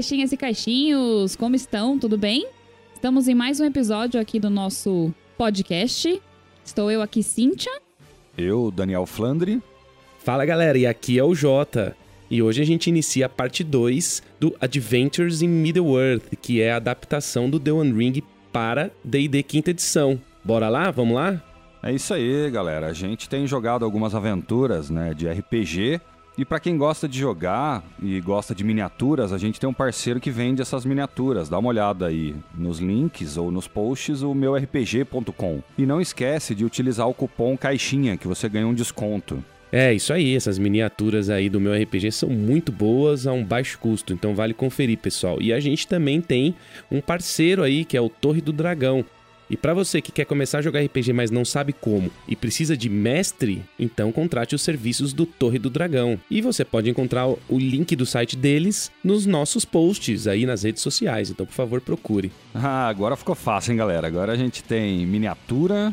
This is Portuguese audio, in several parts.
caixinhas e caixinhos! Como estão? Tudo bem? Estamos em mais um episódio aqui do nosso podcast. Estou eu aqui, Cíntia. Eu, Daniel Flandre. Fala galera, e aqui é o Jota. E hoje a gente inicia a parte 2 do Adventures in Middle-earth, que é a adaptação do The One Ring para D&D quinta edição. Bora lá? Vamos lá? É isso aí, galera. A gente tem jogado algumas aventuras, né, de RPG. E para quem gosta de jogar e gosta de miniaturas, a gente tem um parceiro que vende essas miniaturas. Dá uma olhada aí nos links ou nos posts o meu rpg.com. E não esquece de utilizar o cupom caixinha que você ganha um desconto. É, isso aí, essas miniaturas aí do meu RPG são muito boas a um baixo custo, então vale conferir, pessoal. E a gente também tem um parceiro aí que é o Torre do Dragão. E para você que quer começar a jogar RPG, mas não sabe como e precisa de mestre, então contrate os serviços do Torre do Dragão. E você pode encontrar o link do site deles nos nossos posts aí nas redes sociais. Então, por favor, procure. Ah, agora ficou fácil, hein, galera? Agora a gente tem miniatura,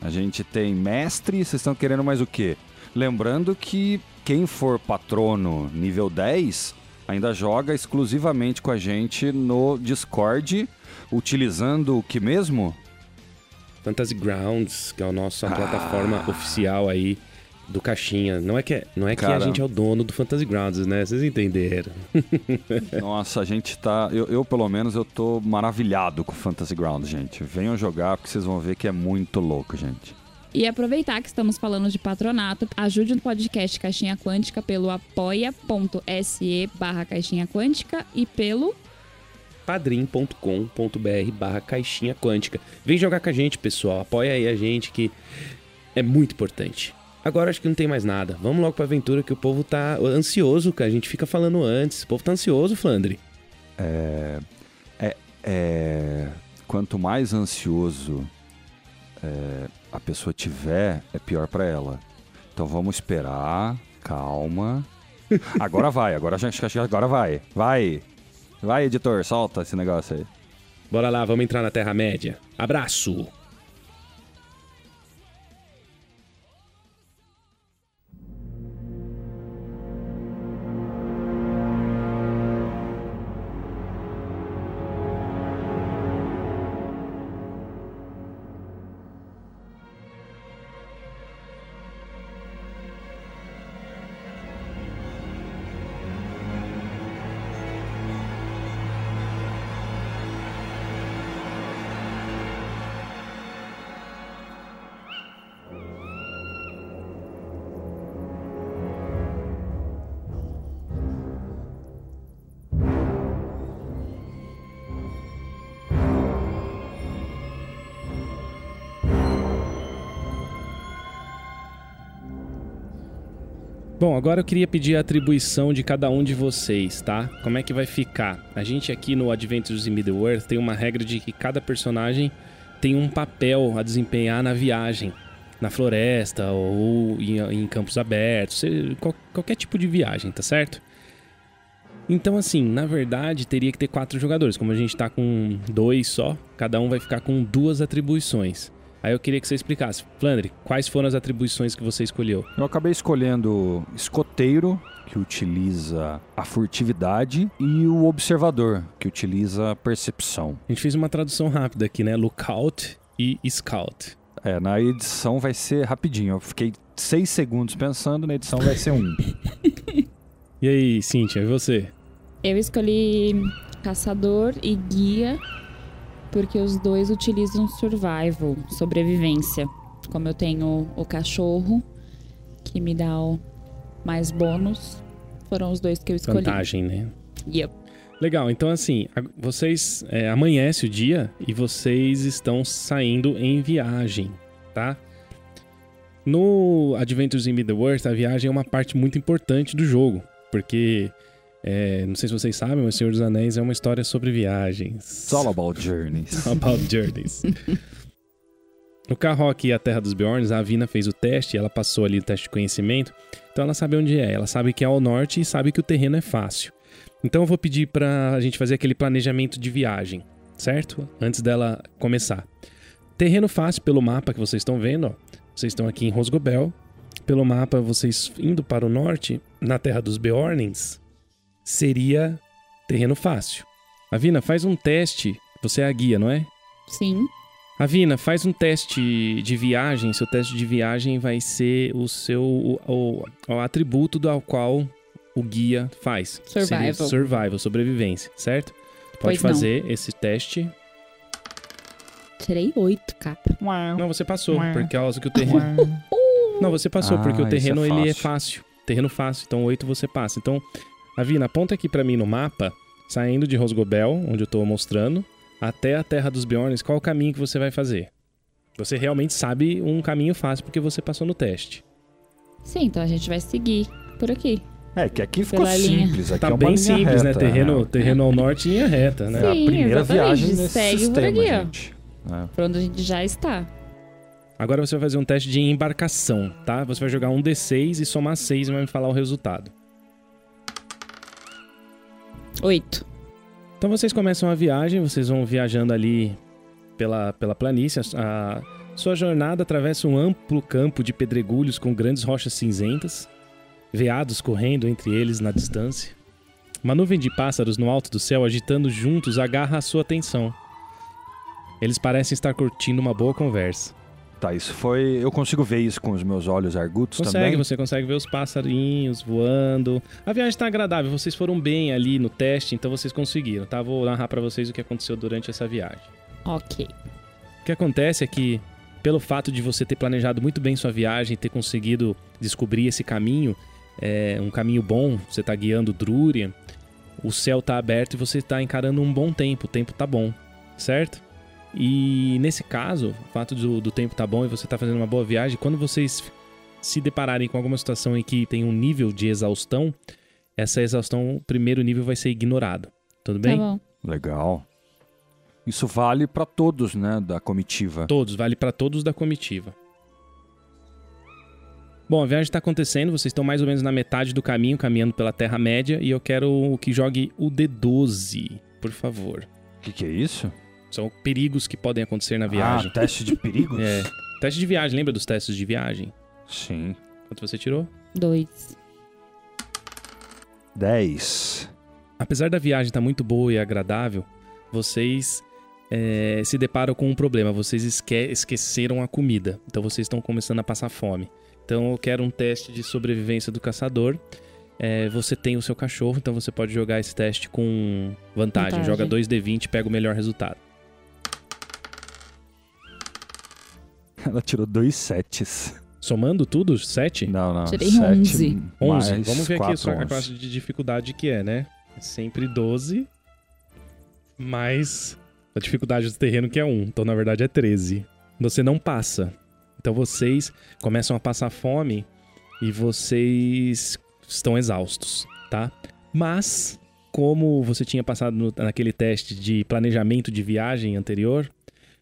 a gente tem mestre, vocês estão querendo mais o quê? Lembrando que quem for patrono nível 10 ainda joga exclusivamente com a gente no Discord, utilizando o que mesmo? Fantasy Grounds, que é a nossa ah. plataforma oficial aí do Caixinha. Não é que, não é que a gente é o dono do Fantasy Grounds, né? Vocês entenderam. Nossa, a gente tá. Eu, eu, pelo menos, eu tô maravilhado com o Fantasy Grounds, gente. Venham jogar porque vocês vão ver que é muito louco, gente. E aproveitar que estamos falando de patronato, ajude o podcast Caixinha Quântica pelo apoia.se barra Caixinha Quântica e pelo padrim.com.br barra Caixinha Quântica. Vem jogar com a gente, pessoal. Apoia aí a gente que é muito importante. Agora acho que não tem mais nada. Vamos logo pra aventura que o povo tá ansioso, que a gente fica falando antes. O povo tá ansioso, Flandre. É. É. é... Quanto mais ansioso é, a pessoa tiver, é pior para ela. Então vamos esperar, calma. Agora vai, agora já, agora vai. Vai. Vai, editor, solta esse negócio aí. Bora lá, vamos entrar na Terra-média. Abraço! Bom, agora eu queria pedir a atribuição de cada um de vocês, tá? Como é que vai ficar? A gente aqui no Adventures in Middle-earth tem uma regra de que cada personagem tem um papel a desempenhar na viagem, na floresta ou em, em campos abertos, qualquer tipo de viagem, tá certo? Então, assim, na verdade, teria que ter quatro jogadores. Como a gente tá com dois só, cada um vai ficar com duas atribuições. Aí eu queria que você explicasse. Flandre, quais foram as atribuições que você escolheu? Eu acabei escolhendo escoteiro, que utiliza a furtividade, e o observador, que utiliza a percepção. A gente fez uma tradução rápida aqui, né? Lookout e Scout. É, na edição vai ser rapidinho. Eu fiquei seis segundos pensando, na edição vai ser um. e aí, Cíntia, e você? Eu escolhi caçador e guia porque os dois utilizam survival, sobrevivência. Como eu tenho o cachorro, que me dá o mais bônus, foram os dois que eu escolhi. Vantagem, né? Yep. Legal, então assim, vocês é, amanhece o dia e vocês estão saindo em viagem, tá? No Adventures in Middle-earth, a viagem é uma parte muito importante do jogo, porque é, não sei se vocês sabem, mas O Senhor dos Anéis é uma história sobre viagens. It's all about journeys. It's all about journeys. no Carrock e a Terra dos Bjorns, a Avina fez o teste, ela passou ali o teste de conhecimento, então ela sabe onde é, ela sabe que é ao norte e sabe que o terreno é fácil. Então eu vou pedir pra gente fazer aquele planejamento de viagem, certo? Antes dela começar. Terreno fácil pelo mapa que vocês estão vendo, ó. Vocês estão aqui em Rosgobel. Pelo mapa, vocês indo para o norte, na Terra dos Beornins, seria Terreno fácil. Avina, faz um teste. Você é a guia, não é? Sim. Avina, faz um teste de viagem. Seu teste de viagem vai ser o seu o, o- o atributo do ao qual o guia faz. Seria Survival. survival, sobrevivência, certo? Pode Pois não. fazer esse teste. Tirei oito, cara. Não, você passou, por causa que o terreno. Não, você passou, Ah, porque o é terreno ele é fácil. fácil. Terreno fácil, então 8 você passa. Então, Avina, aponta aqui pra mim no mapa, saindo de Rosgobel, onde eu tô mostrando, até a Terra dos Bjorns, qual o caminho que você vai fazer? Você realmente sabe um caminho fácil porque você passou no teste. Sim, então a gente vai seguir por aqui. É, que aqui ficou Pela linha. simples. Aqui Tá é bem simples, né? reta, Terreno, é. terreno ao norte em linha reta, né? É a Sim, primeira exatamente. viagem nesse Segue por sistema, aqui, ó. gente. É. Por onde a gente já está. Agora você vai fazer um teste de embarcação, tá? Você vai jogar um D6 e somar 6 e vai me falar o resultado. Oito. Então vocês começam a viagem, vocês vão viajando ali pela, pela planície. A, sua jornada atravessa um amplo campo de pedregulhos com grandes rochas cinzentas, veados correndo entre eles na distância. Uma nuvem de pássaros no alto do céu agitando juntos agarra a sua atenção. Eles parecem estar curtindo uma boa conversa. Tá, isso foi. Eu consigo ver isso com os meus olhos argutos Consegue, também? você consegue ver os passarinhos voando. A viagem está agradável, vocês foram bem ali no teste, então vocês conseguiram, tá? Vou narrar pra vocês o que aconteceu durante essa viagem. Ok. O que acontece é que, pelo fato de você ter planejado muito bem sua viagem, ter conseguido descobrir esse caminho, é um caminho bom, você tá guiando Drúria, o céu tá aberto e você tá encarando um bom tempo, o tempo tá bom, certo? E nesse caso, o fato do, do tempo tá bom e você tá fazendo uma boa viagem, quando vocês se depararem com alguma situação em que tem um nível de exaustão, essa exaustão, o primeiro nível vai ser ignorado. Tudo bem? Tá bom. Legal. Isso vale pra todos, né, da comitiva. Todos, vale pra todos da comitiva. Bom, a viagem está acontecendo, vocês estão mais ou menos na metade do caminho, caminhando pela Terra-média, e eu quero que jogue o D12, por favor. O que, que é isso? São perigos que podem acontecer na viagem. Ah, teste de perigos? É. Teste de viagem, lembra dos testes de viagem? Sim. Quanto você tirou? Dois. 10. Apesar da viagem estar muito boa e agradável, vocês é, se deparam com um problema. Vocês esque esqueceram a comida. Então vocês estão começando a passar fome. Então eu quero um teste de sobrevivência do caçador. É, você tem o seu cachorro, então você pode jogar esse teste com vantagem. Vantagem. Joga 2D20 e pega o melhor resultado. Ela tirou dois setes. Somando tudo, 7? Não, não. Tirei sete 11. 11. mais Vamos ver aqui só a 11. classe de dificuldade que é, né? É sempre 12 mais a dificuldade do terreno que é 1. Então, na verdade, é 13. Você não passa. Então, vocês começam a passar fome e vocês estão exaustos, tá? Mas, como você tinha passado no- naquele teste de planejamento de viagem anterior,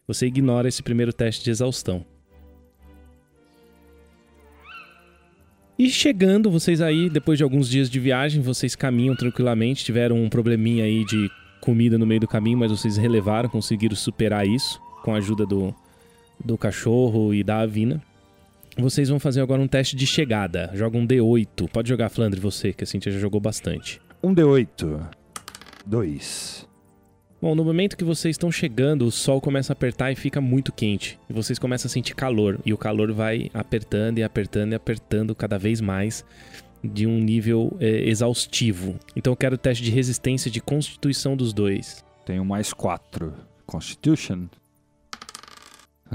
você ignora esse primeiro teste de exaustão. E chegando, vocês aí, depois de alguns dias de viagem, vocês caminham tranquilamente. Tiveram um probleminha aí de comida no meio do caminho, mas vocês relevaram, conseguiram superar isso com a ajuda do, do cachorro e da Avina. Vocês vão fazer agora um teste de chegada. Joga um D8. Pode jogar, Flandre, você, que a Cintia já jogou bastante. Um D8. Dois. Bom, no momento que vocês estão chegando, o sol começa a apertar e fica muito quente. E vocês começam a sentir calor. E o calor vai apertando e apertando e apertando cada vez mais de um nível é, exaustivo. Então eu quero o teste de resistência de constituição dos dois. Tenho mais quatro. Constitution.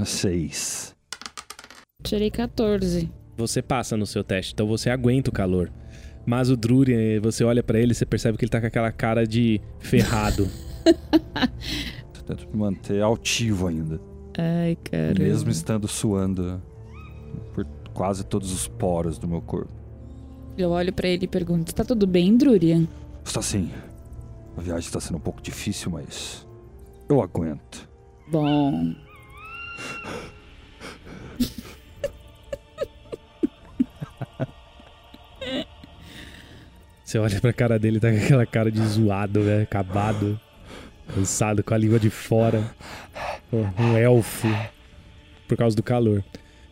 Seis. Tirei 14. Você passa no seu teste, então você aguenta o calor. Mas o Drurian, você olha pra ele e você percebe que ele tá com aquela cara de ferrado. Tento me manter altivo ainda. Ai, cara. Mesmo estando suando por quase todos os poros do meu corpo. Eu olho pra ele e pergunto: Tá tudo bem, Drurian? Está sim. A viagem está sendo um pouco difícil, mas eu aguento. Bom. Você olha pra cara dele, tá com aquela cara de zoado, né? Acabado. Cansado, com a língua de fora. Um elfo. Por causa do calor.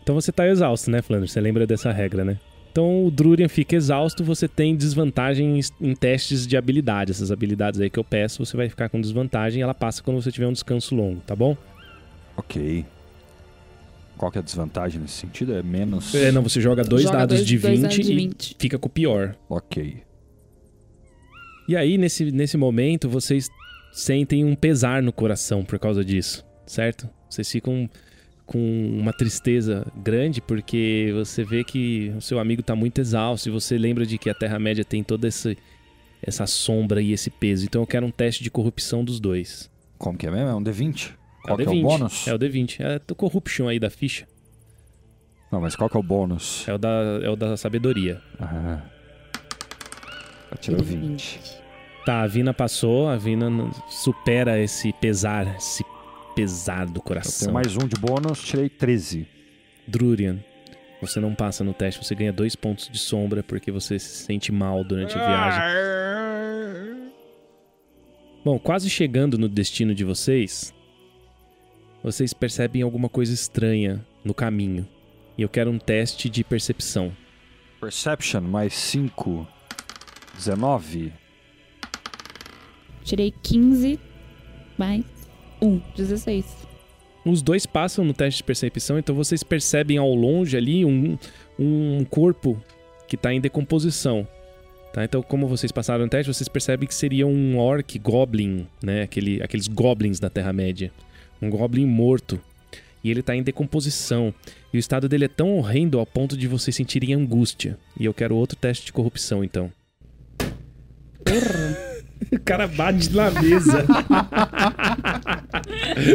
Então você tá exausto, né, Flanders? Você lembra dessa regra, né? Então o Drurian fica exausto, você tem desvantagem em testes de habilidade. Essas habilidades aí que eu peço, você vai ficar com desvantagem e ela passa quando você tiver um descanso longo, tá bom? Ok. Qual que é a desvantagem nesse sentido? É menos. É, não, você joga dois Joga dados dois- de dois 20 dados de e 20. fica com o pior. Ok. E aí, nesse, nesse momento, vocês sentem um pesar no coração por causa disso, certo? Vocês ficam com uma tristeza grande porque você vê que o seu amigo tá muito exausto e você lembra de que a Terra-média tem toda essa, essa sombra e esse peso. Então eu quero um teste de corrupção dos dois. Como que é mesmo? É um D20? Qual é o que é D20. o bônus? É o D20. É o corruption aí da ficha. Não, mas qual que é o bônus? É o da, é o da sabedoria. Ah. Eu tirei o 20. Tá, a Vina passou, a Vina supera esse pesar, esse pesar do Eu coração. tenho mais um de bônus, tirei 13. Drurian, você não passa no teste, você ganha dois pontos de sombra porque você se sente mal durante a viagem. Bom, quase chegando no destino de vocês, vocês percebem alguma coisa estranha no caminho. E eu quero um teste de percepção. Perception, mais 5. 19. Tirei 15 mais 1, 16. Os dois passam no teste de percepção, então vocês percebem ao longe ali um, um corpo que está em decomposição. Tá? Então, como vocês passaram no teste, vocês percebem que seria um orc goblin, né? Aquele, aqueles goblins da Terra-média. Um goblin morto. E ele está em decomposição. E o estado dele é tão horrendo ao ponto de vocês sentirem angústia. E eu quero outro teste de corrupção, então. O cara bate na mesa.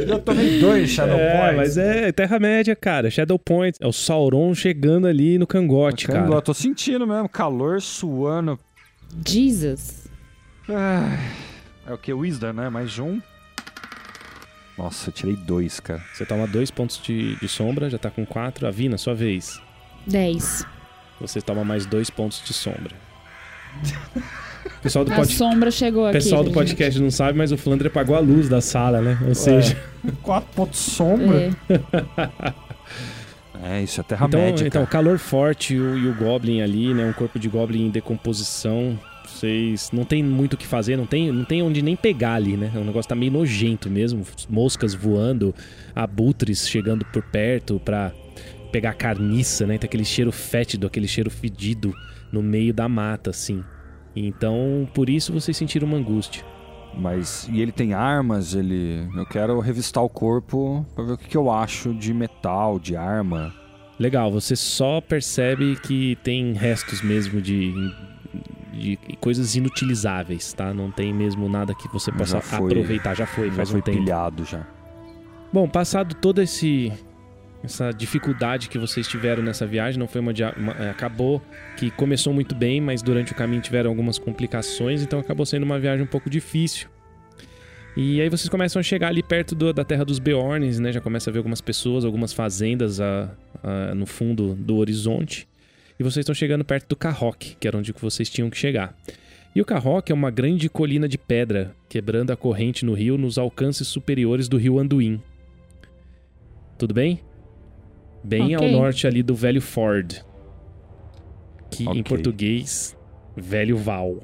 Eu tomei dois Shadow É, mas é Terra-média, cara. Shadow Point. É o Sauron chegando ali no cangote, Caramba, cara. Eu tô sentindo mesmo, calor, suando. Jesus. Ah, É o que? Wisdom, né? Mais um. Nossa, eu tirei dois, cara. Você toma dois pontos de, de sombra, já tá com quatro. A Vina, sua vez. 10. Você toma mais dois pontos de sombra. O pessoal do, A pod... sombra chegou o aqui. pessoal do gente. podcast não sabe, mas o Flandre apagou a luz da sala, né? Ou seja, Quatro pontos de sombra. É. É, isso é então, Terra-média, então calor forte e o, e o Goblin ali, né? Um corpo de Goblin em decomposição. Vocês não tem muito o que fazer, não tem, não tem onde nem pegar ali, né? O negócio tá meio nojento mesmo. Moscas voando, abutres chegando por perto pra pegar carniça, né? Tem aquele cheiro fétido, aquele cheiro fedido no meio da mata, assim. Então, por isso vocês sentiram uma angústia. Mas, e ele tem armas, ele... Eu quero revistar o corpo pra ver o que, que eu acho de metal, de arma. Legal, você só percebe que tem restos mesmo de, de coisas inutilizáveis, tá? Não tem mesmo nada que você possa Já foi- aproveitar. Já foi, Já faz foi um tempo. pilhado já. Bom, passado todo esse essa dificuldade que vocês tiveram nessa viagem, não foi uma, uma- é, acabou que começou muito bem, mas durante o caminho tiveram algumas complicações, então acabou sendo uma viagem um pouco difícil. E aí vocês começam a chegar ali perto do- da terra dos Beorns, né? Já começa a ver algumas pessoas, algumas fazendas a- a- no fundo do horizonte. E vocês estão chegando perto do Carrock, que era onde vocês tinham que chegar. E o Carrock é uma grande colina de pedra, quebrando a corrente no rio nos alcances superiores do rio Anduin. Tudo bem? Bem ao Ok. norte ali do Velho Ford. Que em Ok. português, Velho Val.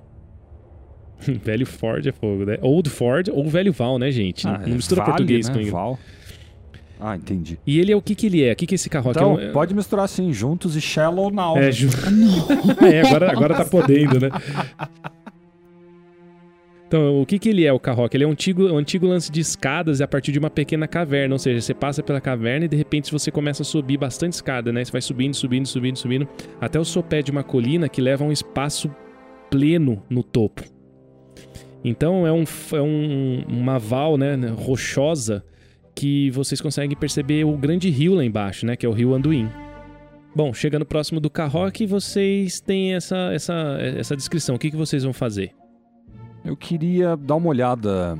Velho Ford é fogo, né? Old Ford ou Velho Val, né, gente? Ah, não mistura vale, português né? com inglês. Val. Ah, entendi. E ele é o que que ele é? O que que esse carroque Então, é? um- pode misturar assim, juntos e Shallow Now. É, ju... é agora, agora tá podendo, né? Então, o que que ele é, o Carrock? Ele é um antigo, um antigo lance de escadas a partir de uma pequena caverna, ou seja, você passa pela caverna e de repente você começa a subir bastante escada, né? Você vai subindo, subindo, subindo, subindo, até o sopé de uma colina que leva a um espaço pleno no topo. Então, é, um, é um, uma val, né, rochosa, que vocês conseguem perceber o grande rio lá embaixo, né, que é o rio Anduin. Bom, chegando próximo do Carroque, vocês têm essa, essa, essa descrição. O que, que vocês vão fazer? Eu queria dar uma olhada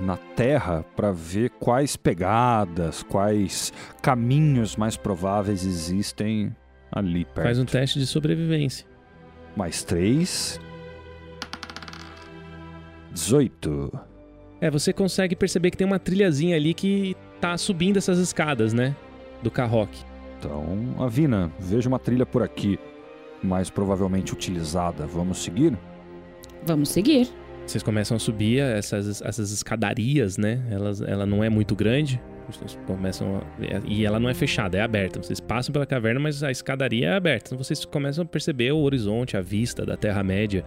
na Terra para ver quais pegadas, quais caminhos mais prováveis existem ali perto. Faz um teste de sobrevivência. Mais três. 18. É, você consegue perceber que tem uma trilhazinha ali que tá subindo essas escadas, né? Do Carroque. Então, Avina, vejo uma trilha por aqui. mais provavelmente utilizada. Vamos seguir? Vamos seguir. Vocês começam a subir essas, essas escadarias, né? Elas, ela não é muito grande. Vocês começam a, e ela não é fechada, é aberta. Vocês passam pela caverna, mas a escadaria é aberta. Então vocês começam a perceber o horizonte, a vista da Terra Média,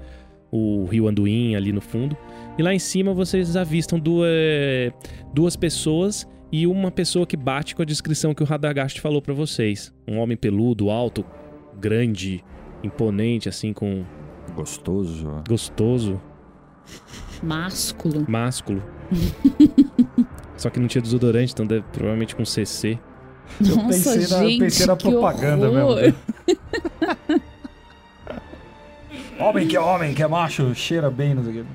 o Rio Anduin ali no fundo. E lá em cima vocês avistam duas, duas pessoas e uma pessoa que bate com a descrição que o Radagast falou para vocês. Um homem peludo, alto, grande, imponente, assim, com. Gostoso. Gostoso. Másculo. Másculo. Só que não tinha desodorante, então deve, provavelmente com CC. Nossa, eu pensei na, gente, pensei na que propaganda horror. mesmo. homem que é homem, que é macho, cheira bem, não sei o quê.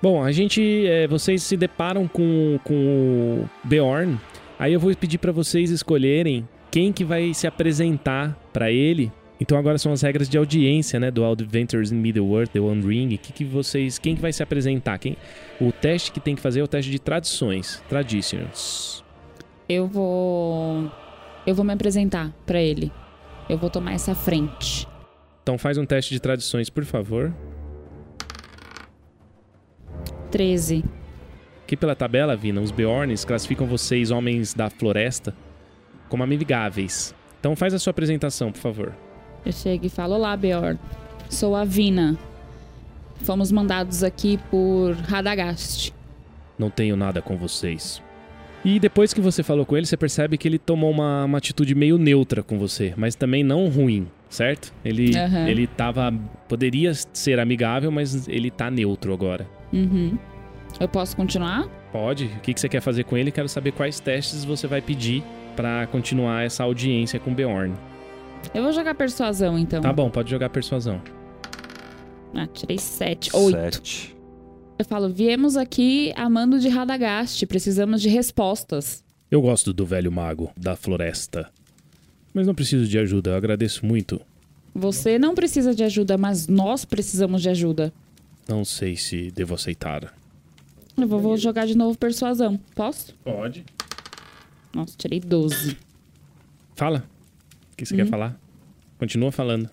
Bom, a gente. é, vocês se deparam com, com o Beorn. Aí eu vou pedir pra vocês escolherem quem que vai se apresentar pra ele. Então agora são as regras de audiência, né, do Adventures in Middle-earth, The One Ring. Que que vocês, quem que vai se apresentar? Quem? O teste que tem que fazer é o teste de tradições, traditions. Eu vou. Eu vou me apresentar pra ele. Eu vou tomar essa frente. Então faz um teste de tradições, por favor. 13. Aqui pela tabela, Vina, os Beorns classificam vocês, homens da floresta, como amigáveis. Então faz a sua apresentação, por favor. Eu chego e falo: Olá, Beor. Sou a Vina. Fomos mandados aqui por Radagast. Não tenho nada com vocês. E depois que você falou com ele, você percebe que ele tomou uma, uma atitude meio neutra com você, mas também não ruim, certo? Ele, Aham. ele tava. Poderia ser amigável, mas ele tá neutro agora. Uhum. Eu posso continuar? Pode. O que, que você quer fazer com ele? Quero saber quais testes você vai pedir pra continuar essa audiência com Beorn. Eu vou jogar persuasão, então. Tá bom, pode jogar persuasão. Ah, tirei 7. 8. Sete. Eu falo: Viemos aqui amando de Radagast. Precisamos de respostas. Eu gosto do velho mago da floresta. Mas não preciso de ajuda, eu agradeço muito. Você não precisa de ajuda, mas nós precisamos de ajuda. Não sei se devo aceitar. Eu vou, vou jogar de novo persuasão. Posso? Pode. Nossa, tirei 12. Fala. O que você quer falar? Continua falando.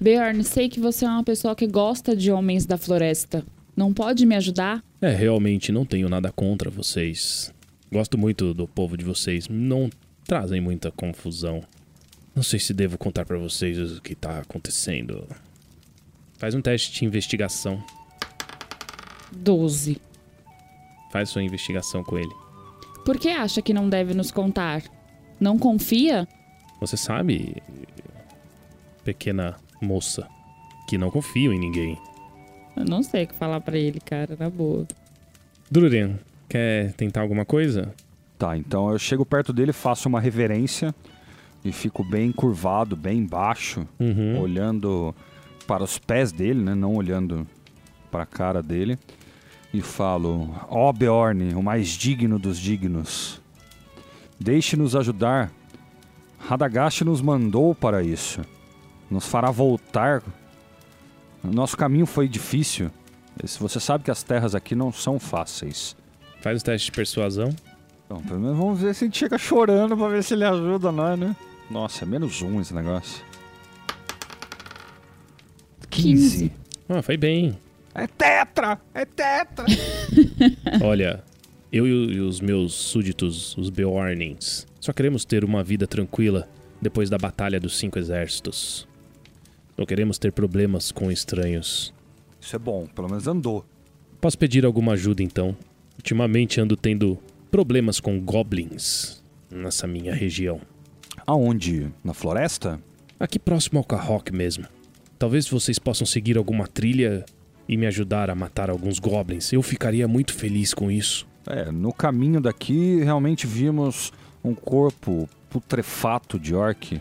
Beorn, sei que você é uma pessoa que gosta de homens da floresta. Não pode me ajudar? É, realmente não tenho nada contra vocês. Gosto muito do povo de vocês. Não trazem muita confusão. Não sei se devo contar pra vocês o que tá acontecendo. Faz um teste de investigação. 12. Faz sua investigação com ele. Por que acha que não deve nos contar? Não confia? Você sabe, pequena moça, que não confio em ninguém. Eu não sei o que falar pra ele, cara, na boa. Drurian, quer tentar alguma coisa? Tá, então eu chego perto dele, faço uma reverência e fico bem curvado, bem baixo, Uhum. olhando para os pés dele, né? Não olhando para a cara dele. E falo: Ó Beorn, o mais digno dos dignos, deixe-nos ajudar. Radagast nos mandou para isso. Nos fará voltar. Nosso caminho foi difícil. Você sabe que as terras aqui não são fáceis. Faz o teste de persuasão. Então, pelo menos vamos ver se a gente chega chorando pra ver se ele ajuda nós, né? Nossa, é menos um esse negócio. 15. Ah, foi bem. É tetra! É tetra! Olha, eu e os meus súditos, os Beornings, só queremos ter uma vida tranquila depois da Batalha dos Cinco Exércitos. Não queremos ter problemas com estranhos. Isso é bom, pelo menos andou. Posso pedir alguma ajuda então? Ultimamente ando tendo problemas com goblins nessa minha região. Aonde? Na floresta? Aqui próximo ao Carrock mesmo. Talvez vocês possam seguir alguma trilha e me ajudar a matar alguns goblins. Eu ficaria muito feliz com isso. É, no caminho daqui realmente vimos um corpo putrefato de orc.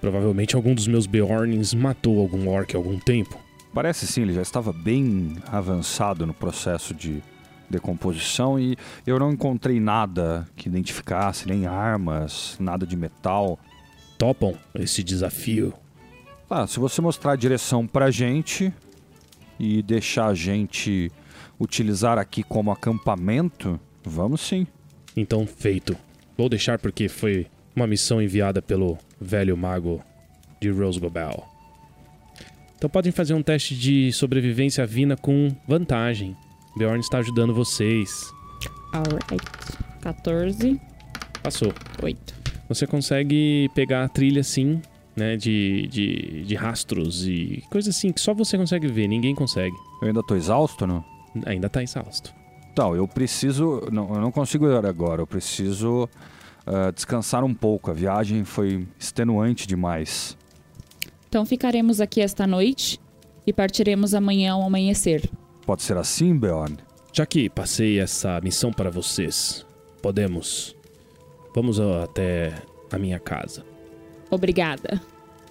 Provavelmente algum dos meus Beornings matou algum orc há algum tempo. Parece sim, ele já estava bem avançado no processo de decomposição e eu não encontrei nada que identificasse, nem armas, nada de metal. Topam esse desafio? Ah, se você mostrar a direção pra gente e deixar a gente utilizar aqui como acampamento, vamos sim. Então, feito. Vou deixar porque foi Uma missão enviada pelo velho mago de Rosgobel. Então podem fazer um teste de sobrevivência Vina com vantagem. Bjorn está ajudando vocês. Alright. 14, Passou. 8. Você consegue pegar a trilha assim, né? De, de, de rastros e coisa assim que só você consegue ver, ninguém consegue. Eu ainda tô exausto, não? Ainda tá exausto. Então, eu preciso. Não, eu não consigo ir agora. Eu preciso ah, descansar um pouco. A viagem foi extenuante demais. Então ficaremos aqui esta noite e partiremos amanhã ao amanhecer. Pode ser assim, Beorn? Já que passei essa missão para vocês, podemos. Vamos até a minha casa. Obrigada.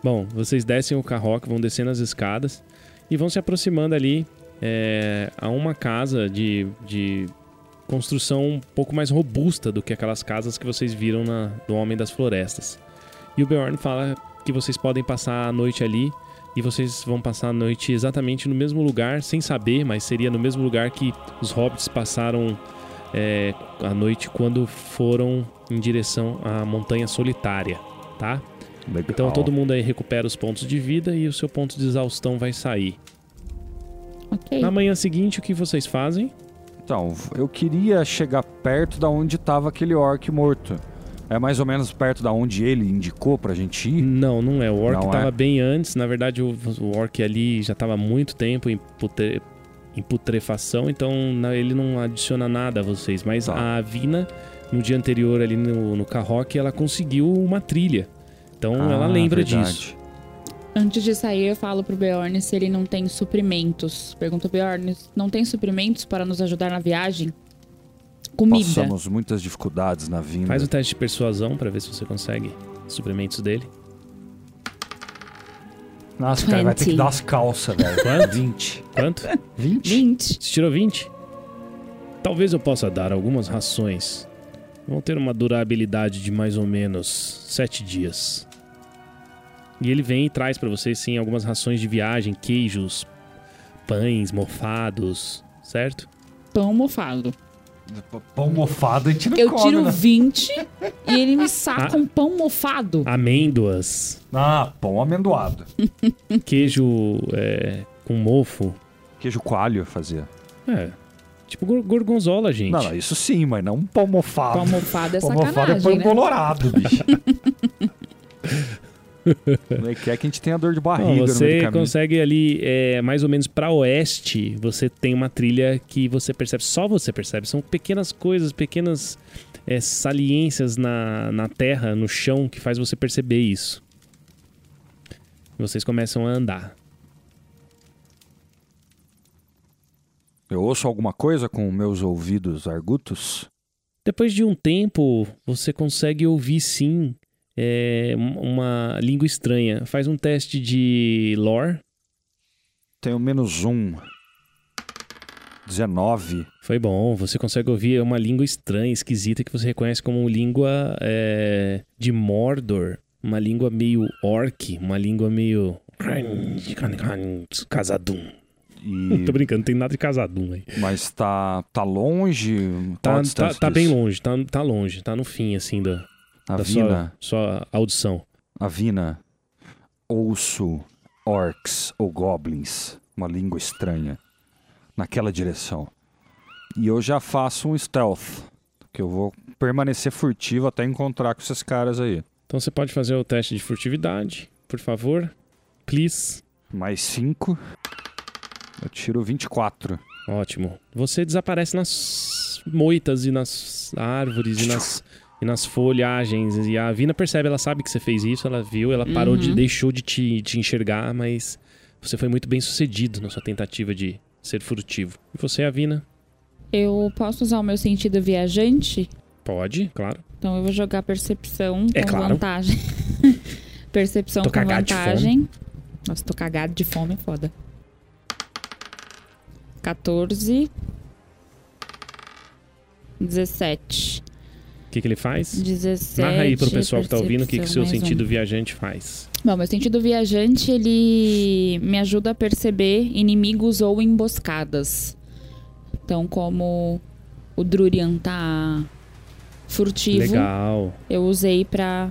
Bom, vocês descem o carroque, vão descendo as escadas e vão se aproximando ali é, a uma casa de, de construção um pouco mais robusta do que aquelas casas que vocês viram na, no Homem das Florestas. E o Bjorn fala que vocês podem passar a noite ali e vocês vão passar a noite exatamente no mesmo lugar, sem saber, mas seria no mesmo lugar que os hobbits passaram é, a noite quando foram em direção à Montanha Solitária, tá? Legal. Então todo mundo aí recupera os pontos de vida e o seu ponto de exaustão vai sair. Ok. Na manhã seguinte, o que vocês fazem? Então, eu queria chegar perto da onde tava aquele orc morto. É mais ou menos perto da onde ele indicou pra gente ir? Não, não é. O orc Não tava é? bem antes. Na verdade, o, o orc ali já tava há muito tempo em, putre- em putrefação, então na- ele não adiciona nada a vocês. Mas Tá. a Vina, no dia anterior ali no, no carroque, ela conseguiu uma trilha. Então ela Ah, lembra verdade. disso. Antes de sair, eu falo pro Beorn se ele não tem suprimentos. Pergunto, Beorn, não tem suprimentos para nos ajudar na viagem? Comida. Passamos muitas dificuldades na vinda. Faz o teste de persuasão pra ver se você consegue os suprimentos dele. Nossa, cara, vai ter que 20. dar as calças, velho. Quanto? 20. Quanto? 20? 20. Você tirou 20? Talvez eu possa dar algumas rações. Vão ter uma durabilidade de mais ou menos 7 dias. E ele vem e traz pra vocês sim algumas rações de viagem, queijos, pães mofados, certo? Pão mofado. Pão mofado a gente não Eu come, tiro né? 20 e ele me saca Ah. um pão mofado. Amêndoas, Ah, pão amendoado. queijo é, com mofo. Queijo coalho fazia. É, tipo gor- gorgonzola, gente. Não, não, isso sim, mas não um pão mofado. Pão mofado é Pão mofado é pão né? colorado, bicho. Não é que é que a gente tenha dor de Não, barriga meio você consegue ali, é, mais ou menos pra oeste, você tem uma trilha que você percebe, só você percebe. São pequenas coisas, pequenas é, saliências na, na terra, no chão, que faz você perceber isso. Vocês começam a andar. Eu ouço alguma coisa com meus ouvidos argutos? Depois de um tempo, você consegue ouvir sim é, um- uma língua estranha. Faz um teste de lore. Tenho menos um. 19. Foi bom, você consegue ouvir uma língua estranha, esquisita, que você reconhece como língua é, de Mordor. Uma língua meio orc, uma língua meio. Casadum. E... Tô brincando, não tem nada de casadum aí. Mas tá, tá longe? Tá, tá, tá bem longe, tá, tá longe, tá no fim, assim, da, A da Vina, sua, sua audição. a Vina, ouço orcs ou goblins, uma língua estranha, naquela direção. E eu já faço um stealth, que eu vou permanecer furtivo até encontrar com esses caras aí. Então você pode fazer o teste de furtividade, por favor. Please. Mais 5. Eu tiro 24. Ótimo. Você desaparece nas moitas e nas árvores e nas, e nas folhagens. E a Vina percebe, ela sabe que você fez isso, ela viu, ela parou de. Uhum. deixou de te, te enxergar, mas você foi muito bem sucedido na sua tentativa de ser furtivo. E você, Avina? Eu posso usar o meu sentido viajante? Pode, claro. Então eu vou jogar percepção É com claro. vantagem. percepção Tô com de vantagem. Nossa, tô cagado de fome, foda. 14. 17. Que, que ele faz? 17. Narra aí pro pessoal que tá ouvindo o que, que seu mais um. sentido viajante faz. Bom, meu sentido viajante, ele me ajuda a perceber inimigos ou emboscadas. Então, como o Drurian tá furtivo. Legal. Eu usei pra,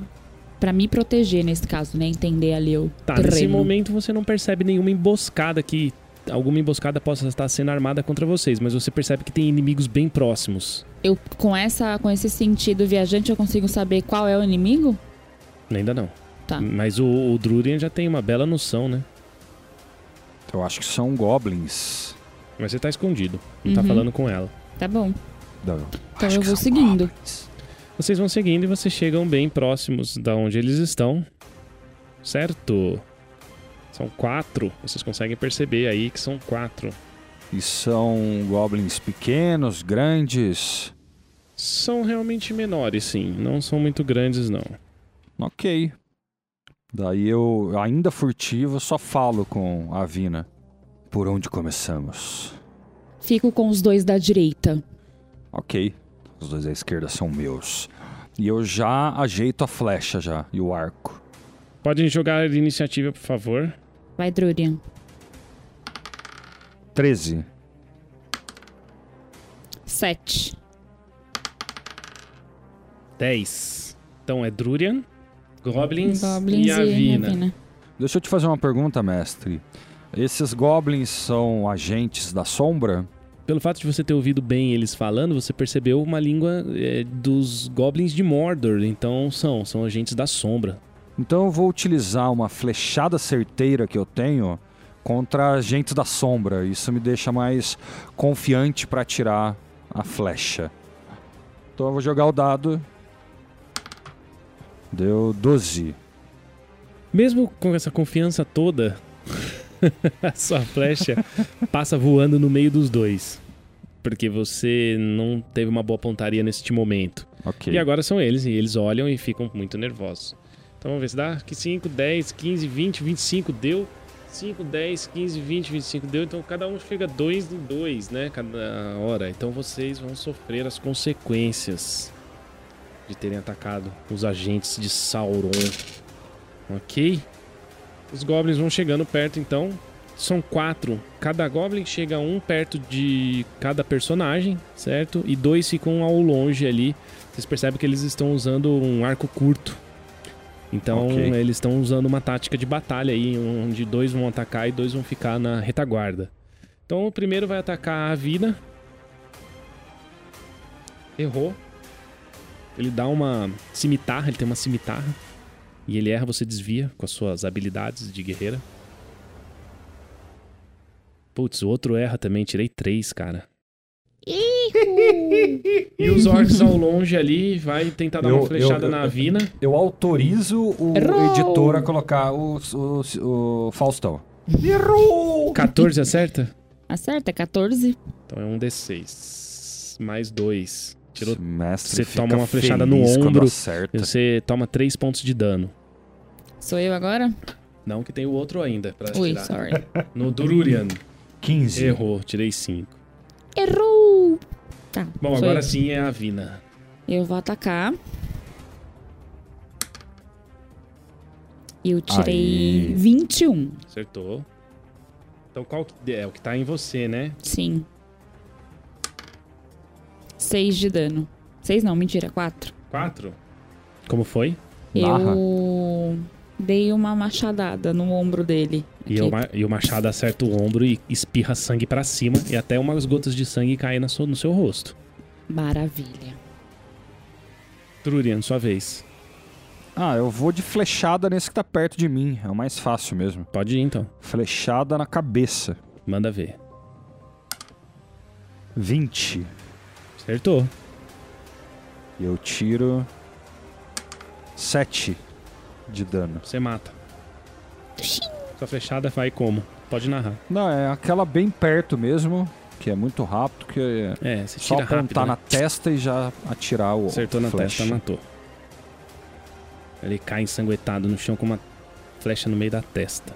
pra me proteger nesse caso, né? Entender ali o Tá, terreno. nesse momento você não percebe nenhuma emboscada que. Alguma emboscada possa estar sendo armada contra vocês, mas você percebe que tem inimigos bem próximos. Eu, com, essa, com esse sentido viajante, eu consigo saber qual é o inimigo? Ainda não. Tá. Mas o, o Drurian já tem uma bela noção, né? Eu acho que são goblins. Mas você tá escondido. Não tá Uhum. falando com ela. Tá bom. Não, Então acho eu vou seguindo. goblins. Vocês vão seguindo e vocês chegam bem próximos da onde eles estão. Certo? São quatro. Vocês conseguem perceber aí que são quatro. E são goblins pequenos, grandes. São realmente menores, sim. Não são muito grandes, não. Ok. Daí eu, ainda furtivo, só falo com a Vina. Por onde começamos? Fico com os dois da direita. Ok. Os dois à esquerda são meus. E eu já ajeito a flecha já e o arco. Podem jogar iniciativa, por favor. Vai, Drurian. 13. Sete. 10. Então é Drurian, Goblins, Goblins e a Vina. Ravina. Deixa eu te fazer uma pergunta, mestre. Esses goblins são agentes da sombra? Pelo fato de você ter ouvido bem eles falando, você percebeu uma língua é, dos Goblins de Mordor. Então são, são agentes da sombra. Então eu vou utilizar uma flechada certeira que eu tenho contra agentes da sombra. Isso me deixa mais confiante para atirar a flecha. Então eu vou jogar o dado. Deu 12. Mesmo com essa confiança toda, a sua flecha passa voando no meio dos dois. Porque você não teve uma boa pontaria neste momento. Ok. E agora são eles, e eles olham e ficam muito nervosos. Então vamos ver se dá. Que 5, 10, 15, 20, 25 deu. 5, 10, 15, 20, 25 deu. Então cada um chega 2 em 2, né? Cada hora. Então vocês vão sofrer as consequências de terem atacado os agentes de Sauron. Ok? Os goblins vão chegando perto então. São quatro. Cada goblin chega um perto de cada personagem, certo? E dois ficam ao longe ali. Vocês percebem que eles estão usando um arco curto. Então Ok. eles estão usando uma tática de batalha aí, onde dois vão atacar e dois vão ficar na retaguarda. Então o primeiro vai atacar a Vina. Errou. Ele dá uma cimitarra, ele tem uma cimitarra. E ele erra, você desvia com as suas habilidades de guerreira. Putz, o outro erra também, tirei três, cara. E os orcs ao longe ali vai tentar dar Eu- uma flechada eu- na Vina. Eu autorizo o Errou! editor a colocar o, o, o Faustão. 14 acerta? Acerta, 14. Então é um D6. Mais dois. Tirou. Mestre Você toma uma flechada no ombro. acerta. Você toma 3 pontos de dano. Sou eu agora? Não que tem o outro ainda pra Ui, tirar. sorry. No Dururian. 15. Errou, tirei 5. Errou! Tá. Bom, agora eu. sim é a Vina. Eu vou atacar. Eu tirei Aí. 21. Acertou. Então qual que é? O que tá em você, né? Sim. 6 de dano. 6 não, mentira, 4. 4? Como foi? Eu dei uma machadada no ombro dele. E, o, ma- e o machado acerta o ombro e espirra sangue pra cima. E até umas gotas de sangue caem na sua- no seu rosto. Maravilha. Trurian, sua vez. Ah, eu vou de flechada nesse que tá perto de mim. É o mais fácil mesmo. Pode ir então. Flechada na cabeça. Manda ver. 20. Acertou. E eu tiro 7 de dano. Você mata. Sua flechada vai como? Pode narrar. Não, é aquela bem perto mesmo, que é muito rápido, que é É, só apontar rápido, né? na testa e já atirar o Acertou na flecha. testa, matou. Ele cai ensanguentado no chão com uma flecha no meio da testa.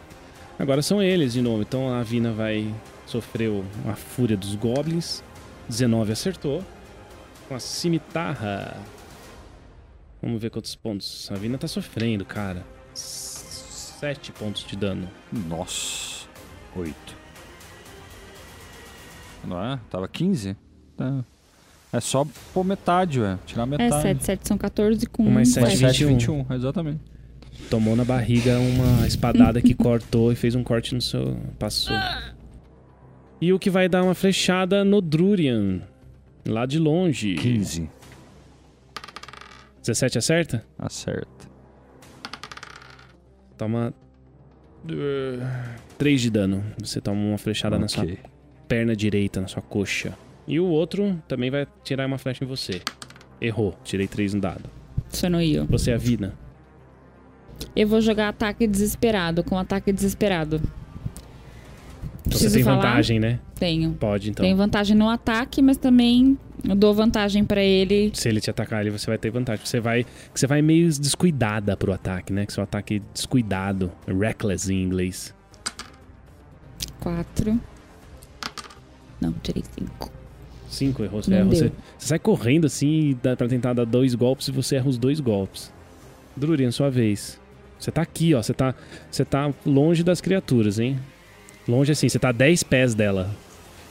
Agora são eles de novo. Então a Vina vai sofrer o- a fúria dos goblins. 19 acertou. Com a cimitarra. Vamos ver quantos pontos. A Vina tá sofrendo, cara. 7 pontos de dano. Nossa. 8. Não é? Tava 15? Tá. É só pôr metade, ué. Tirar É, metade. 7, 7 são 14 com Um mais um, sete, Mais vai. 21. 7, 21. Exatamente. Tomou na barriga uma espadada que cortou e fez um corte no seu. Passou. E o que vai dar uma flechada no Drurian. Lá de longe. 15. 17 acerta? Acerta. Toma. 3 de dano. Você toma uma flechada na sua perna direita, na sua coxa. E o outro também vai tirar uma flecha em você. Errou. Tirei 3 no dado. Sonoio. Você é a Vina. Eu vou jogar ataque desesperado, com ataque desesperado. Você Preciso tem falar? vantagem, né? Tenho. Pode, então. Tenho vantagem no ataque, mas também eu dou vantagem pra ele. Se ele te atacar ali, você vai ter vantagem. Você vai, você vai meio descuidada pro ataque, né? Que seu ataque é descuidado. Reckless em inglês. 4. Não, tirei 5. 5 errou. Você, erra, você, você sai correndo assim dá pra tentar dar dois golpes e você erra os dois golpes. Drurian, sua vez. Você tá aqui, ó. Você tá, você tá longe das criaturas, hein? Longe assim, você tá a 10 pés dela.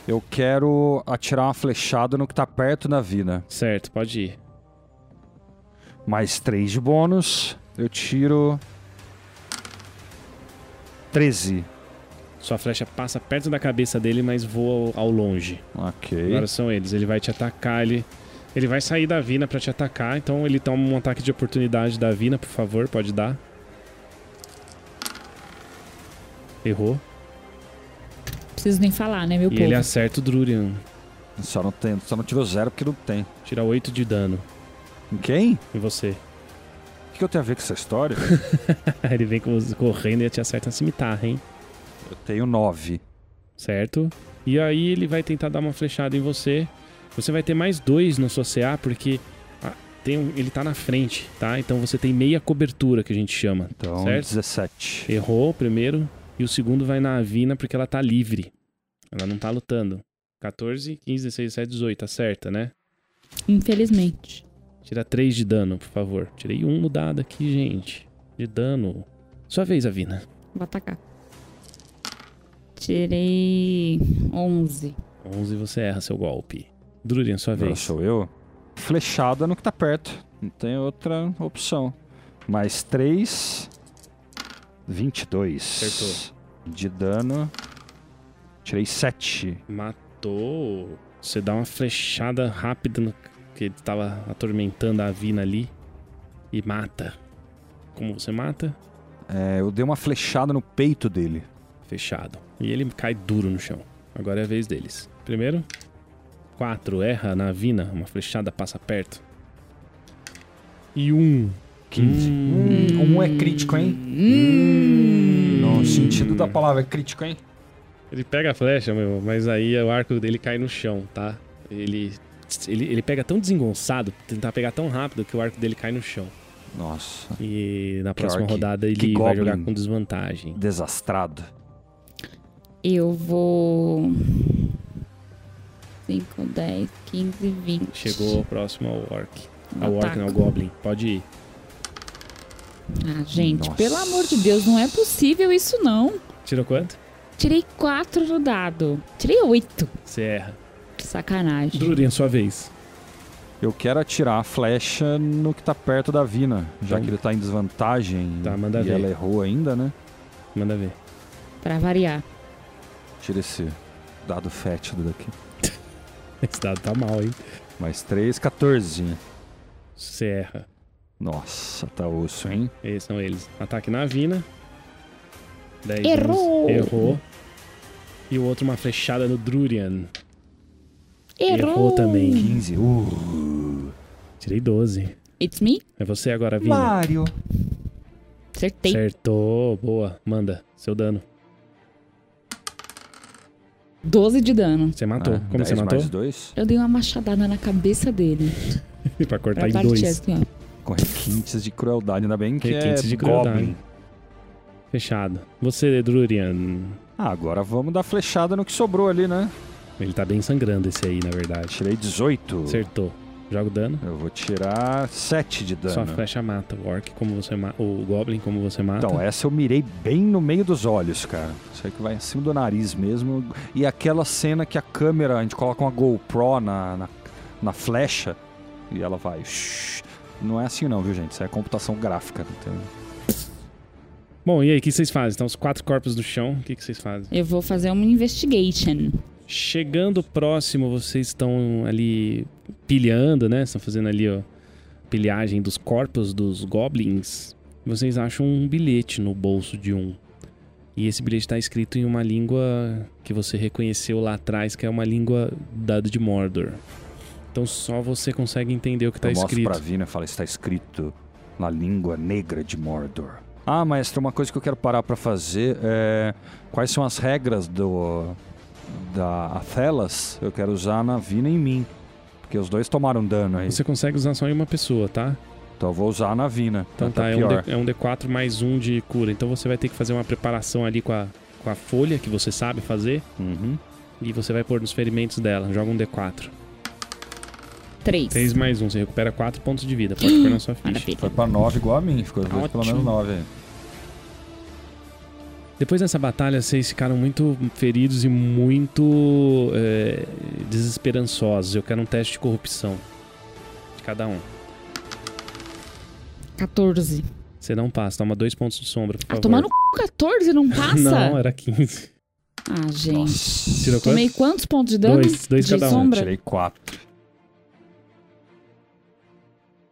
Eu quero atirar uma flechada no que tá perto da Vina. Certo, pode ir. Mais 3 de bônus. Eu tiro. 13. Sua flecha passa perto da cabeça dele, mas voa ao, longe. Ok. Agora são eles. Ele vai te atacar, ele. Ele vai sair da Vina pra te atacar, então ele toma um ataque de oportunidade da Vina, por favor, pode dar. Errou. Preciso nem falar, né, meu E povo? ele acerta o Drurian. Só não, tem, só não tirou zero porque não tem. Tira 8 de dano Em quem? em você. O que eu tenho a ver com essa história? ele vem com- correndo e te acerta na cimitarra, hein? eu tenho 9. Certo? E aí ele vai tentar dar uma flechada em você. Você vai ter mais dois no seu CA, porque ah, tem um- ele tá na frente, tá? Então você tem meia cobertura, que a gente chama. Então, Certo? 17. Errou o primeiro. E o segundo vai na Avina porque ela tá livre. Ela não tá lutando. 14, 15, 16, 17, 18. Acerta, né? Infelizmente. Tira 3 de dano, por favor. Tirei um no dado aqui, gente. De dano. Sua vez, Avina. Vou atacar. Tirei 11. 11 você erra seu golpe. Drurian, sua Agora vez. sou eu. Flechada no que tá perto. Não tem outra opção. Mais 3. 22. Acertou. De dano. Tirei 7. Matou. Você dá uma flechada rápida no que ele tava atormentando a Avina ali. E mata. Como você mata? É, eu dei uma flechada no peito dele. Fechado. E ele cai duro no chão. Agora é a vez deles. Primeiro. 4. Erra na Avina. Uma flechada passa perto. E um. 15. Hum. Um é crítico, hein? Hum. No sentido da palavra crítico, hein? Ele pega a flecha, meu, mas aí o arco dele cai no chão, tá? Ele, ele, ele pega tão desengonçado, tentar pegar tão rápido que o arco dele cai no chão. Nossa. E na próxima que- rodada que ele vai Goblin. jogar com desvantagem. Desastrado. Eu vou. 5, 10, 15, 20. Chegou próximo ao orc. Ao orc, não, ao goblin. Pode ir. Ah, gente, Nossa. pelo amor de Deus, não é possível isso não. Tirou quanto? Tirei 4 no dado. Tirei 8. Você erra. Sacanagem. Drurian, sua vez. Eu quero atirar a flecha no que tá perto da Vina. Já Então- que ele tá em desvantagem. Tá, manda e ver. ela errou ainda, né? Manda ver. Pra variar. Tira esse dado fétido daqui. Esse dado tá mal, hein? Mais 3, 14. Você erra. Nossa, tá osso, hein? Esses são eles. Ataque na Avina. 10 Errou! anos. Errou. E o outro uma flechada no Drurian. Errou. Errou também. 15. Uh. Tirei 12. It's me? É você agora, Vina. Mário. Acertei. Acertou. Boa. Manda. Seu dano. 12 de dano. Você matou. Ah, Como você 10 matou? mais 2. Eu dei uma machadada na cabeça dele. pra cortar Pra em partir dois. assim, ó. Com requintes de crueldade. Ainda bem que Requintes é de crueldade. Goblin. Fechado. Você, Drurian. Ah, agora vamos dar flechada no que sobrou ali, né? Ele tá bem sangrando esse aí, na verdade. Tirei 18. Acertou. Joga o dano. Eu vou tirar 7 de dano. Sua flecha mata o orc como você mata. O goblin como você mata. Então, essa eu mirei bem no meio dos olhos, cara. Isso aí que vai acima do nariz mesmo. E aquela cena que a câmera, a gente coloca uma GoPro na, na, na flecha e ela vai. shhh. Não é assim não, viu, gente? Isso é computação gráfica. Então, Bom, e aí, o que vocês fazem? Estão os quatro corpos no chão, o que que vocês fazem? Eu vou fazer uma investigation. Chegando próximo, vocês estão ali pilhando, né? Estão fazendo ali, ó, pilhagem dos corpos dos goblins. Vocês acham um bilhete no bolso de um. E esse bilhete está escrito em uma língua que você reconheceu lá atrás, que é uma língua dada de Mordor. Então só você consegue entender o que está escrito. pra Vina e falo, está escrito na língua negra de Mordor. Ah, mestre, uma coisa que eu quero parar pra fazer é... Quais são as regras do... Da Athelas? Eu quero usar na Vina e em mim. Porque os dois tomaram dano aí. Você consegue usar só em uma pessoa, tá? Então eu vou usar na Vina. Então tá, é um, D, é um D4 mais um de cura. Então você vai ter que fazer uma preparação ali com a, com a folha que você sabe fazer. Uhum. E você vai pôr nos ferimentos dela. Joga um D4. Três. 3 mais 1, você recupera 4 pontos de vida. Pode pôr na sua ficha. Maravilha. Foi pra 9 igual a mim, ficou dois pelo menos 9 aí. Depois dessa batalha, vocês ficaram muito feridos e muito é, desesperançosos. Eu quero um teste de corrupção. De cada um. 14. Você não passa, toma dois pontos de sombra, por Ah, favor. tomar no c... 14 não passa? Não, era 15. Ah, gente. Tirou? Tomei quantos pontos de dano? Dois, dois de cada um. sombra? Tirei quatro.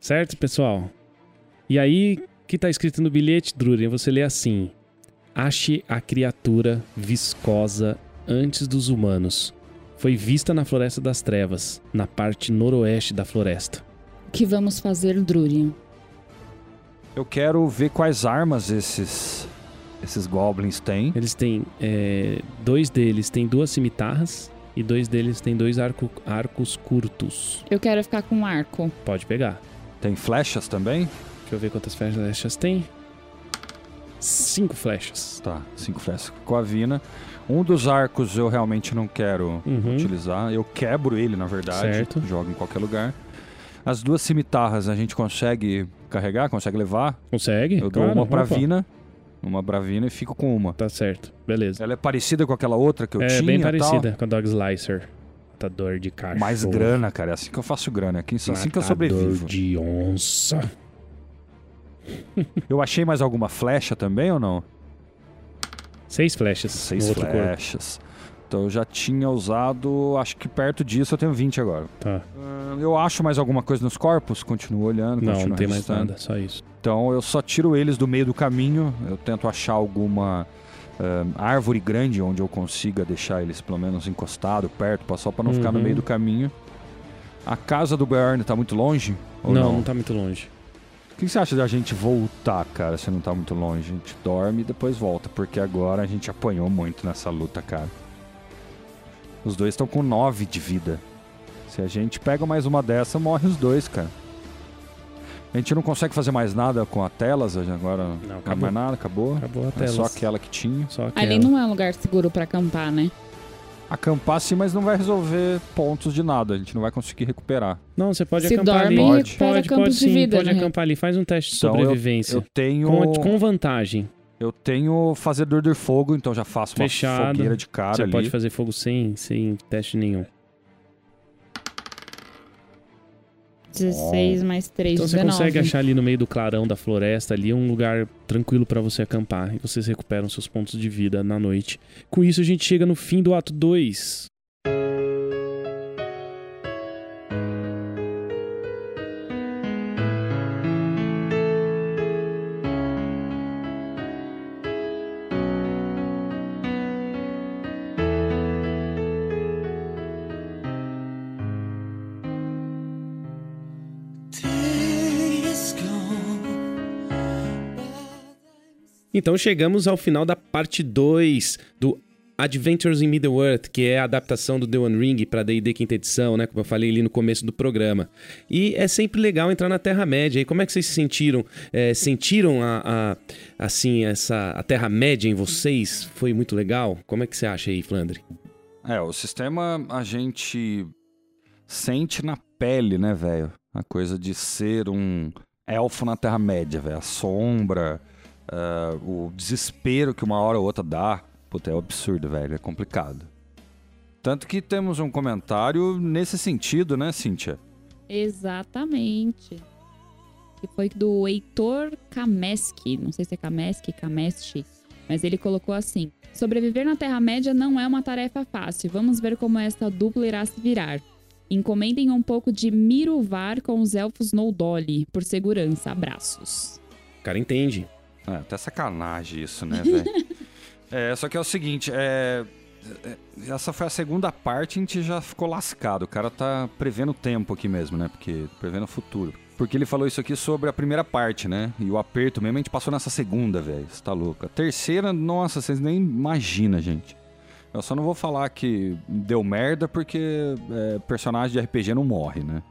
Certo, pessoal? E aí, o que tá escrito no bilhete, Drurian? Você lê assim: Ache a criatura viscosa antes dos humanos. Foi vista na Floresta das Trevas, na parte noroeste da floresta. O que vamos fazer, Drurian? Eu quero ver quais armas esses... Esses goblins têm. Eles têm. é, dois deles têm duas cimitarras e dois deles têm dois arco- arcos curtos. Eu quero ficar com um arco. Pode pegar. Tem flechas também? Deixa eu ver quantas flechas tem. Cinco flechas. Tá, cinco flechas com a Vina. Um dos arcos eu realmente não quero Uhum. utilizar. Eu quebro ele, na verdade. Certo. Jogo em qualquer lugar. As duas cimitarras a gente consegue carregar, consegue levar. Consegue? Eu Claro, dou uma pra opa. Vina. Uma pra Vina e fico com uma. Tá certo. Beleza. Ela é parecida com aquela outra que eu é tinha bem e tal. parecida com a Dog Slicer. Matador de cachorro. Mais grana, cara. É assim que eu faço grana. É assim que eu sobrevivo. de onça. Eu achei mais alguma flecha também ou não? Seis flechas Seis corpo. flechas. Então eu já tinha usado, acho que perto disso eu tenho 20 agora. Tá. Eu acho mais alguma coisa nos corpos, continuo olhando, Não, continuo não tem mais nada. Só isso. Então eu só tiro eles do meio do caminho, eu tento achar alguma árvore grande onde eu consiga deixar eles pelo menos encostados, perto, só pra não ficar no Uhum. meio do caminho. A casa do Bjorn tá muito longe? Não, não, não tá muito longe. O que você acha da gente voltar, cara, se não tá muito longe? A gente dorme e depois volta, porque agora a gente apanhou muito nessa luta, cara. Os dois estão com 9 de vida. Se a gente pega mais uma dessa, morre os dois, cara. A gente não consegue fazer mais nada com a telas agora. Não, é acabou. mais nada, acabou. Acabou a É tela. só aquela que tinha. Só aquela. Ali não é um lugar seguro pra acampar, né? Acampar sim, mas não vai resolver pontos de nada. A gente não vai conseguir recuperar. Não, você pode Se acampar dorme, ali. Pode. Pode, campos pode de sim. vida, pode né? acampar ali. Faz um teste de Então, eu- sobrevivência. Eu tenho. Com, com vantagem. Eu tenho fazedor de fogo, então já faço uma Fechado. fogueira de cara Você ali. pode fazer fogo sem, sem teste nenhum. 16 mais 3, Então você 19. consegue achar ali no meio do clarão da floresta ali um lugar tranquilo pra você acampar e vocês recuperam seus pontos de vida na noite. Com isso a gente chega no fim do ato 2. Então chegamos ao final da parte 2 do Adventures in Middle-earth, que é a adaptação do The One Ring para D&D quinta edição, né, como eu falei ali no começo do programa. E é sempre legal entrar na Terra-média. E como é que vocês se sentiram? É, sentiram a, a- assim essa a Terra-média em vocês? Foi muito legal? Como é que você acha aí, Flandre? É, o sistema a gente sente na pele, né, velho? A coisa de ser um elfo na Terra-média, velho. A sombra, ah, o desespero que uma hora ou outra dá. Puta, é um absurdo, velho. É complicado. Tanto que temos um comentário nesse sentido, né, Cíntia? Exatamente. Que foi do Heitor Kameski. Não sei se é Kameski, Kamesti. Mas ele colocou assim: Sobreviver na Terra-média não é uma tarefa fácil. Vamos ver como esta dupla irá se virar. Encomendem um pouco de Miruvar com os elfos Noldoli, por segurança. Abraços. O cara entende. É, até sacanagem isso, né, velho? é, só que é o seguinte, é, é, Essa foi a segunda parte, a gente já ficou lascado. O cara tá prevendo o tempo aqui mesmo, né? Porque prevendo o futuro. Porque ele falou isso aqui sobre a primeira parte, né? E o aperto mesmo a gente passou nessa segunda, velho. Você tá louco. A terceira, nossa, vocês nem imaginam, gente. Eu só não vou falar que deu merda porque é, personagem de RPG não morre, né?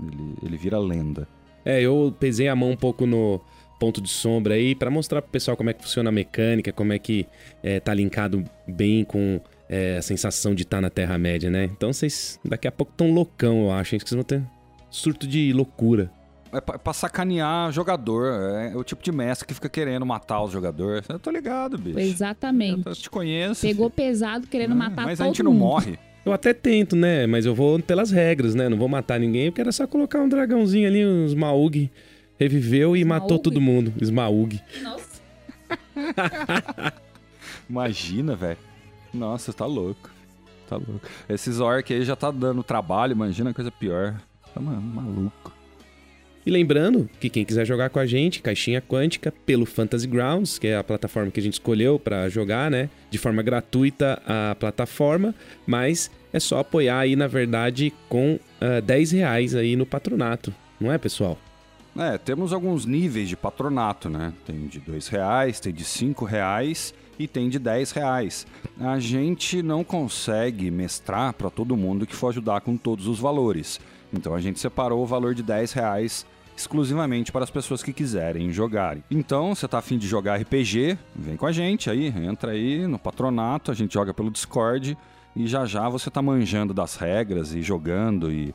Ele, ele vira lenda. É, eu pesei a mão um pouco no ponto de sombra aí para mostrar pro pessoal como é que funciona a mecânica, como é que é, tá linkado bem com é, a sensação de estar tá na Terra-média, né? Então vocês daqui a pouco tão loucão, eu acho, hein? Que vocês vão ter surto de loucura. É pra, pra sacanear jogador. É, o tipo de mestre que fica querendo matar os jogadores. Eu tô ligado, bicho. Exatamente. Eu te conheço. Pegou pesado querendo É, matar Mas todo a gente não mundo. morre. Eu até tento, né? Mas eu vou pelas regras, né? Não vou matar ninguém, porque era só colocar um dragãozinho ali, um Smaug. Reviveu e matou todo mundo. Smaug. Nossa. Imagina, velho. Nossa, tá louco. Tá louco. Esses orc aí já tá dando trabalho, imagina coisa pior. Tá ma- maluco. E lembrando que quem quiser jogar com a gente, caixinha quântica, pelo Fantasy Grounds, que é a plataforma que a gente escolheu para jogar, né? De forma gratuita a plataforma, mas é só apoiar aí, na verdade, com ah, 10 reais aí no patronato. Não é, pessoal? É, temos alguns níveis de patronato, né? Tem de dois reais, tem de cinco reais e tem de 10 reais. A gente não consegue mestrar para todo mundo que for ajudar com todos os valores. Então a gente separou o valor de 10 reais exclusivamente para as pessoas que quiserem jogar. Então, você tá afim de jogar RPG? Vem com a gente aí, entra aí no patronato, a gente joga pelo Discord e já já você tá manjando das regras e jogando e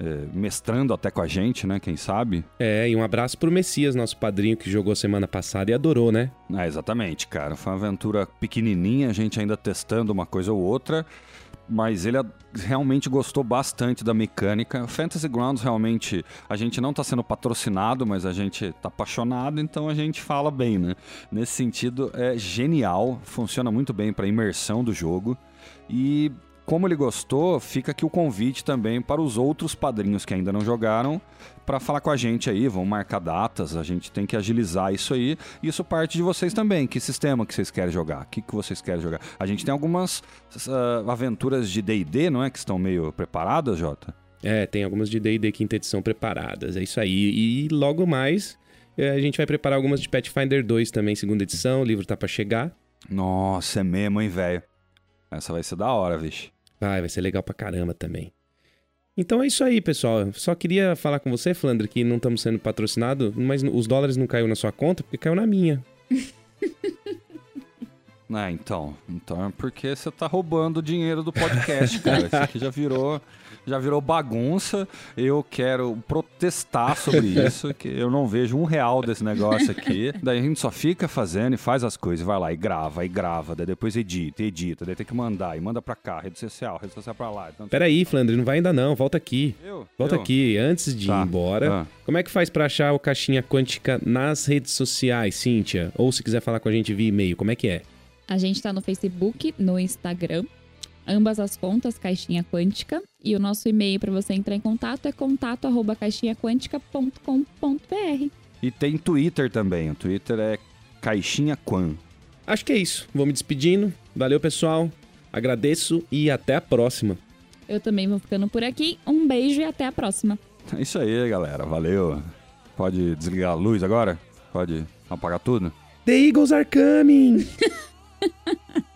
é, mestrando até com a gente, né? Quem sabe? É, e um abraço pro Messias, nosso padrinho que jogou semana passada e adorou, né? Ah, exatamente, cara. Foi uma aventura pequenininha, a gente ainda testando uma coisa ou outra, mas ele realmente gostou bastante da mecânica. Fantasy Grounds realmente, a gente não tá sendo patrocinado, mas a gente tá apaixonado, então a gente fala bem, né? Nesse sentido, é genial, funciona muito bem para imersão do jogo e como ele gostou, fica aqui o convite também para os outros padrinhos que ainda não jogaram para falar com a gente aí, vão marcar datas, a gente tem que agilizar isso aí. Isso parte de vocês também. Que sistema que vocês querem jogar? O que, que vocês querem jogar? A gente tem algumas ah, aventuras de D&D, não é? Que estão meio preparadas, Jota? É, tem algumas de D&D quinta edição preparadas, é isso aí. E logo mais é, a gente vai preparar algumas de Pathfinder 2 também, segunda edição, o livro tá pra chegar. Nossa, é mesmo, hein, velho? Essa vai ser da hora, vixe. Vai, vai ser legal pra caramba também. Então é isso aí, pessoal. Só queria falar com você, Flandre, que não estamos sendo patrocinados, mas os dólares não caiu na sua conta porque caiu na minha. Ah, então. Então é porque você tá roubando o dinheiro do podcast, cara. Isso aqui já virou, já virou bagunça. Eu quero protestar sobre isso, que eu não vejo um real desse negócio aqui. Daí a gente só fica fazendo e faz as coisas, vai lá e grava, e grava, daí depois edita, edita, daí tem que mandar, e manda pra cá, rede social, rede social pra lá. Então, Peraí, Flandre, não vai ainda não, volta aqui. eu, Volta eu. aqui, antes de Tá. ir embora. Ah. Como é que faz pra achar o Caixinha Quântica nas redes sociais, Cíntia? Ou se quiser falar com a gente via e-mail, como é que é? A gente tá no Facebook, no Instagram, ambas as contas Caixinha Quântica. E o nosso e-mail para você entrar em contato é contato@caixinhaquântica.com.br. E tem Twitter também. O Twitter é Caixinha Quan. Acho que é isso. Vou me despedindo. Valeu, pessoal. Agradeço e até a próxima. Eu também vou ficando por aqui. Um beijo e até a próxima. É isso aí, galera. Valeu. Pode desligar a luz agora? Pode apagar tudo? The Eagles are coming!